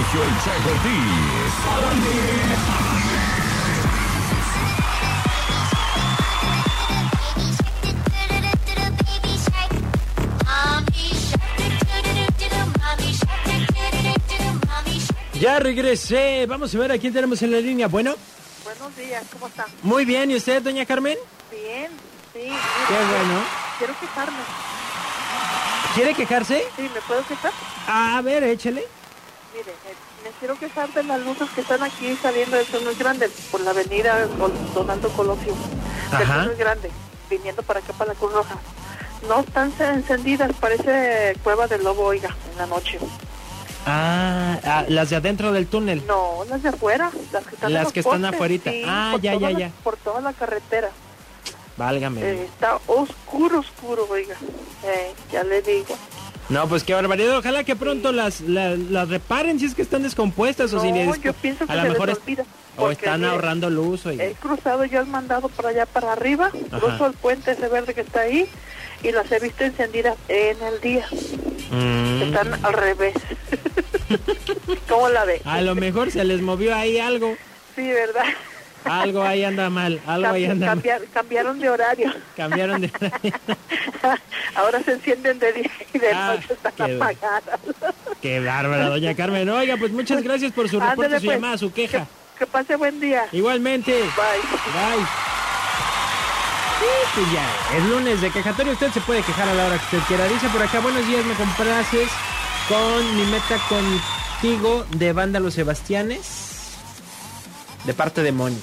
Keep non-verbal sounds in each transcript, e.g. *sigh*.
Sergio El Checo Ya regresé. Vamos a ver a quién tenemos en la línea. Bueno. Buenos días, ¿cómo está? Muy bien. ¿Y usted, doña Carmen? Bien, sí. Qué bueno. Quiero quejarme. ¿Quiere quejarse? Sí, ¿me puedo quejar? A ver, échele. Mire, me, quiero quejar de las luces que están aquí saliendo del túnel grande por la avenida Donaldo Colosio. Del túnel grande, viniendo para acá, para la Cruz Roja. No están encendidas, parece cueva del lobo, oiga, en la noche. Ah, ah, las de adentro del túnel. No, las de afuera, las que están, las que están afuera. ah, ya, ya, ya. por toda la carretera. Válgame. Eh, está oscuro, oscuro, oiga. Eh, ya le digo. No, pues qué barbaridad. Ojalá que pronto las, las, reparen si es que están descompuestas o si yo pienso que a lo mejor o están ahorrando luz. Oiga. He cruzado yo el mandado para allá para arriba, cruzo el puente ese verde que está ahí y las he visto encendidas en el día. Mm. Están al revés. *laughs* ¿Cómo la ve? A lo mejor se les movió ahí algo. Sí, ¿verdad? Algo ahí anda mal, algo ahí anda mal. Cambiaron de horario. Cambiaron de horario. *laughs* Ahora se encienden de día y de ah, noche están qué, apagadas. Qué bárbara, doña Carmen. Oiga, pues muchas gracias por su reporte, su pues. llamada, su queja. Que, pase buen día. Igualmente. Bye. Bye. Sí, pues ya, el lunes de quejatorio usted se puede quejar a la hora que usted quiera. Dice por acá, buenos días, me compraces con mi meta contigo de banda Los Sebastianes. De parte de Moni.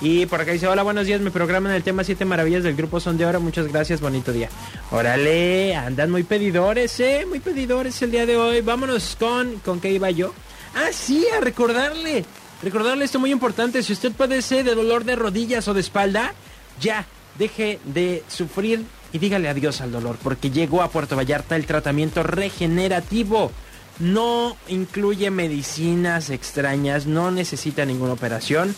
Y por acá dice, hola, buenos días, me programan el tema 7 maravillas del grupo Son de Oro. Muchas gracias, bonito día. Órale, andan muy pedidores, eh, muy pedidores el día de hoy. Vámonos con, ¿con qué iba yo? Ah, sí, a recordarle. Recordarle esto muy importante, si usted padece de dolor de rodillas o de espalda, ya, deje de sufrir y dígale adiós al dolor, porque llegó a Puerto Vallarta el tratamiento regenerativo. No incluye medicinas extrañas, no necesita ninguna operación.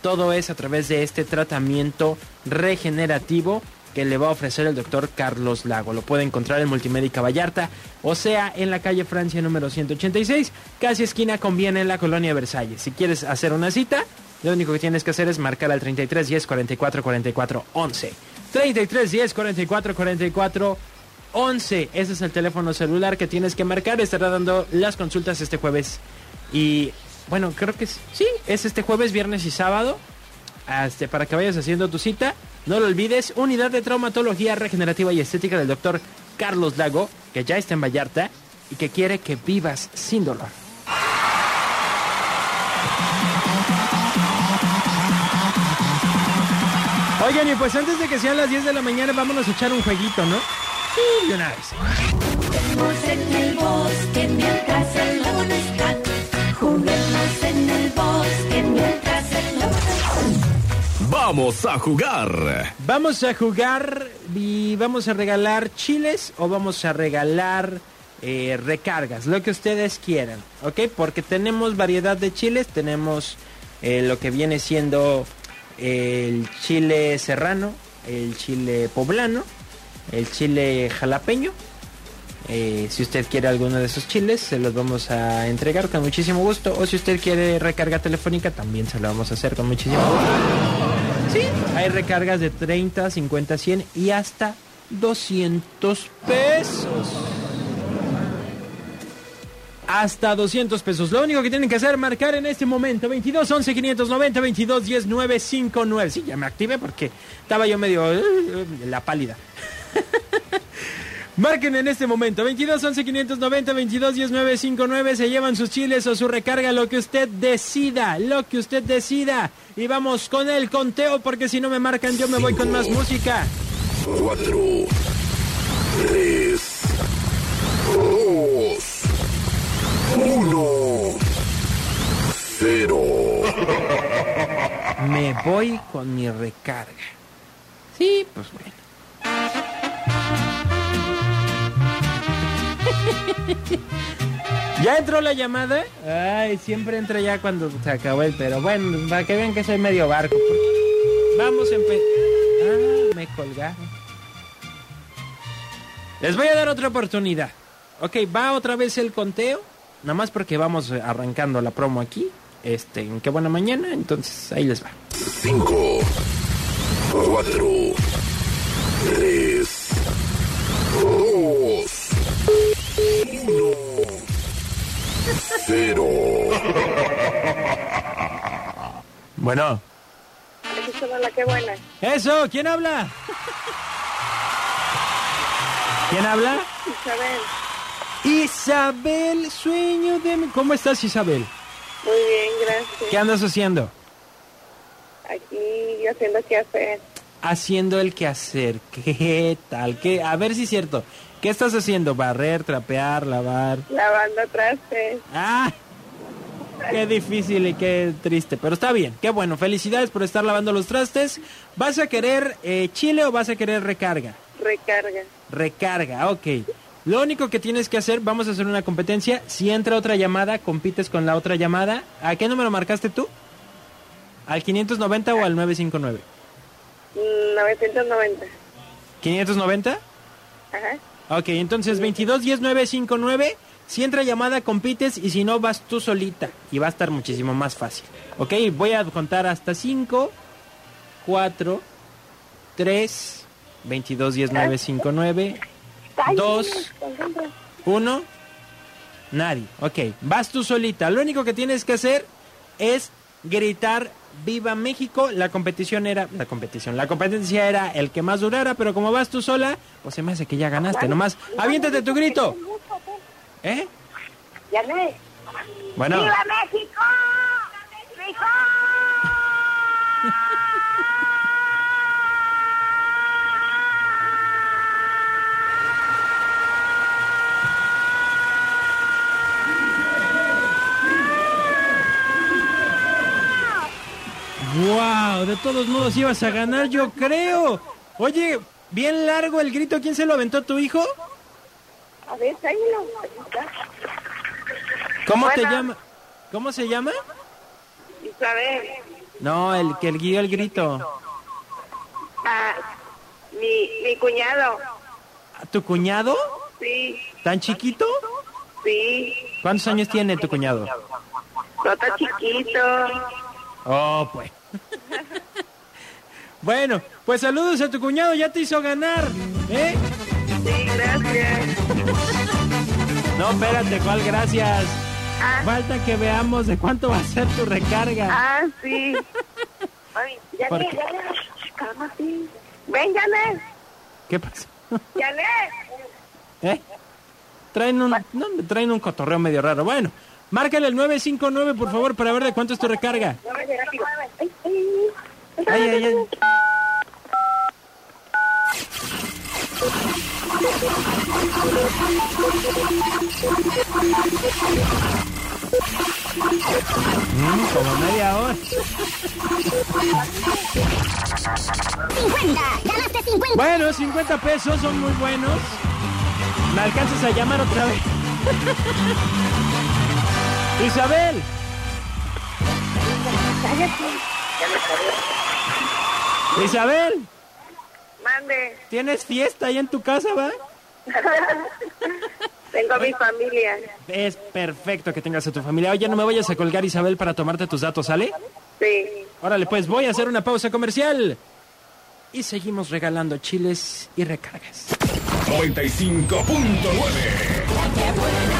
Todo es a través de este tratamiento regenerativo que le va a ofrecer el doctor Carlos Lago. Lo puede encontrar en Multimédica Vallarta, o sea, en la calle Francia número 186, casi esquina conviene en la colonia Versalles. Si quieres hacer una cita, lo único que tienes que hacer es marcar al 33 10 44 44 11. 33 10 44 44 11. Ese es el teléfono celular que tienes que marcar. Estará dando las consultas este jueves. Y bueno, creo que sí, es este jueves, viernes y sábado. Este, para que vayas haciendo tu cita. No lo olvides, Unidad de Traumatología Regenerativa y Estética del doctor Carlos Lago, que ya está en Vallarta y que quiere que vivas sin dolor. Oigan, y pues antes de que sean las 10 de la mañana, vámonos a echar un jueguito, ¿no? Sí, de una vez. Juguemos en el bosque mientras el lobo no está. Juguemos en el bosque mientras el lobo Vamos a jugar. Vamos a jugar y vamos a regalar chiles o vamos a regalar eh, recargas, lo que ustedes quieran, ¿ok? Porque tenemos variedad de chiles, tenemos eh, lo que viene siendo el chile serrano, el chile poblano, el chile jalapeño. Eh, si usted quiere alguno de esos chiles, se los vamos a entregar con muchísimo gusto. O si usted quiere recarga telefónica, también se lo vamos a hacer con muchísimo gusto. Sí, hay recargas de 30, 50, 100 y hasta 200 pesos hasta 200 pesos. Lo único que tienen que hacer es marcar en este momento 22 11 590 22 10 959. Sí, ya me activé porque estaba yo medio uh, la pálida. Marquen en este momento 22 11 590 22 10 959. Se llevan sus chiles o su recarga, lo que usted decida, lo que usted decida. Y vamos con el conteo porque si no me marcan yo me voy con más música. 4 3 2 uno. Cero. Me voy con mi recarga. Sí, pues bueno. *laughs* ¿Ya entró la llamada? Ay, siempre entra ya cuando se acabó el pero. Bueno, para que vean que soy medio barco. Vamos a empezar. Ah, me colgaron. Les voy a dar otra oportunidad. Ok, va otra vez el conteo. nada más porque vamos arrancando la promo aquí. Este, en qué buena mañana, entonces ahí les va. 5, 4, 3, 2, 0. Bueno. Buena. Eso, ¿quién habla? ¿Quién habla? Isabel, Isabel, sueño de mi... ¿Cómo estás, Isabel? muy bien, gracias. ¿Qué andas haciendo? Aquí haciendo qué hacer. Haciendo el quehacer. ¿Qué tal? ¿Qué? A ver si es cierto. ¿Qué estás haciendo? ¿Barrer, trapear, lavar? Lavando trastes. ¡Ah! Qué difícil y qué triste, pero está bien, qué bueno, felicidades por estar lavando los trastes. ¿Vas a querer eh, chile o vas a querer recarga? Recarga. Recarga, ok. Lo único que tienes que hacer, vamos a hacer una competencia. Si entra otra llamada, compites con la otra llamada. ¿A qué número marcaste tú? ¿Al 590 o al 959? Mm, 990. ¿590? Ajá. Ok, entonces 22 10 959. Si entra llamada, compites y si no, vas tú solita. Y va a estar muchísimo más fácil. Ok, voy a contar hasta 5, 4, 3, 22 10 959, 2, 1, nadie. Ok, vas tú solita. Lo único que tienes que hacer es gritar Viva México. La competición era, la competición, la competencia era el que más durara, pero como vas tú sola, pues se me hace que ya ganaste. Nomás, aviéntate tu grito. ¿Eh? Yané. Bueno, México! ¡México! Wow, de todos modos ibas a ganar, yo creo. Oye, bien largo el grito, ¿quién se lo aventó tu hijo? A ver, tráemelo. ¿Cómo te llama? ¿Cómo se llama? Isabel. No, el que el guió el grito. Ah, mi, mi cuñado. ¿Tu cuñado? Sí, ¿Tan chiquito? sí. ¿Cuántos años tiene tu cuñado? No está chiquito. Oh, pues. Bueno, pues saludos a tu cuñado, ya te hizo ganar, ¿eh? Sí, gracias. No, espérate, ¿cuál gracias? Ah, Falta que veamos de cuánto va a ser tu recarga. ah sí. Ay. Cálmate. Ven, Yané. ¿Qué pasa? Yané. ¿Eh? Traen un, no, traen un cotorreo medio raro. Bueno, márcale el 959, por favor, para ver de cuánto es tu recarga. Ay, ay. Ay, ay, ay. Mm, como media hora. 50, ganaste 50. Bueno, 50 pesos son muy buenos. ¿Me alcanzas a llamar otra vez? *laughs* Isabel. Isabel, Mande. ¿tienes fiesta ahí en tu casa, va? *laughs* Tengo mi familia. Es perfecto que tengas a tu familia. Oye, no me vayas a colgar, Isabel, para tomarte tus datos, ¿sale? Sí. Órale, pues voy a hacer una pausa comercial. Y seguimos regalando chiles y recargas. 95.9. ¡Qué buena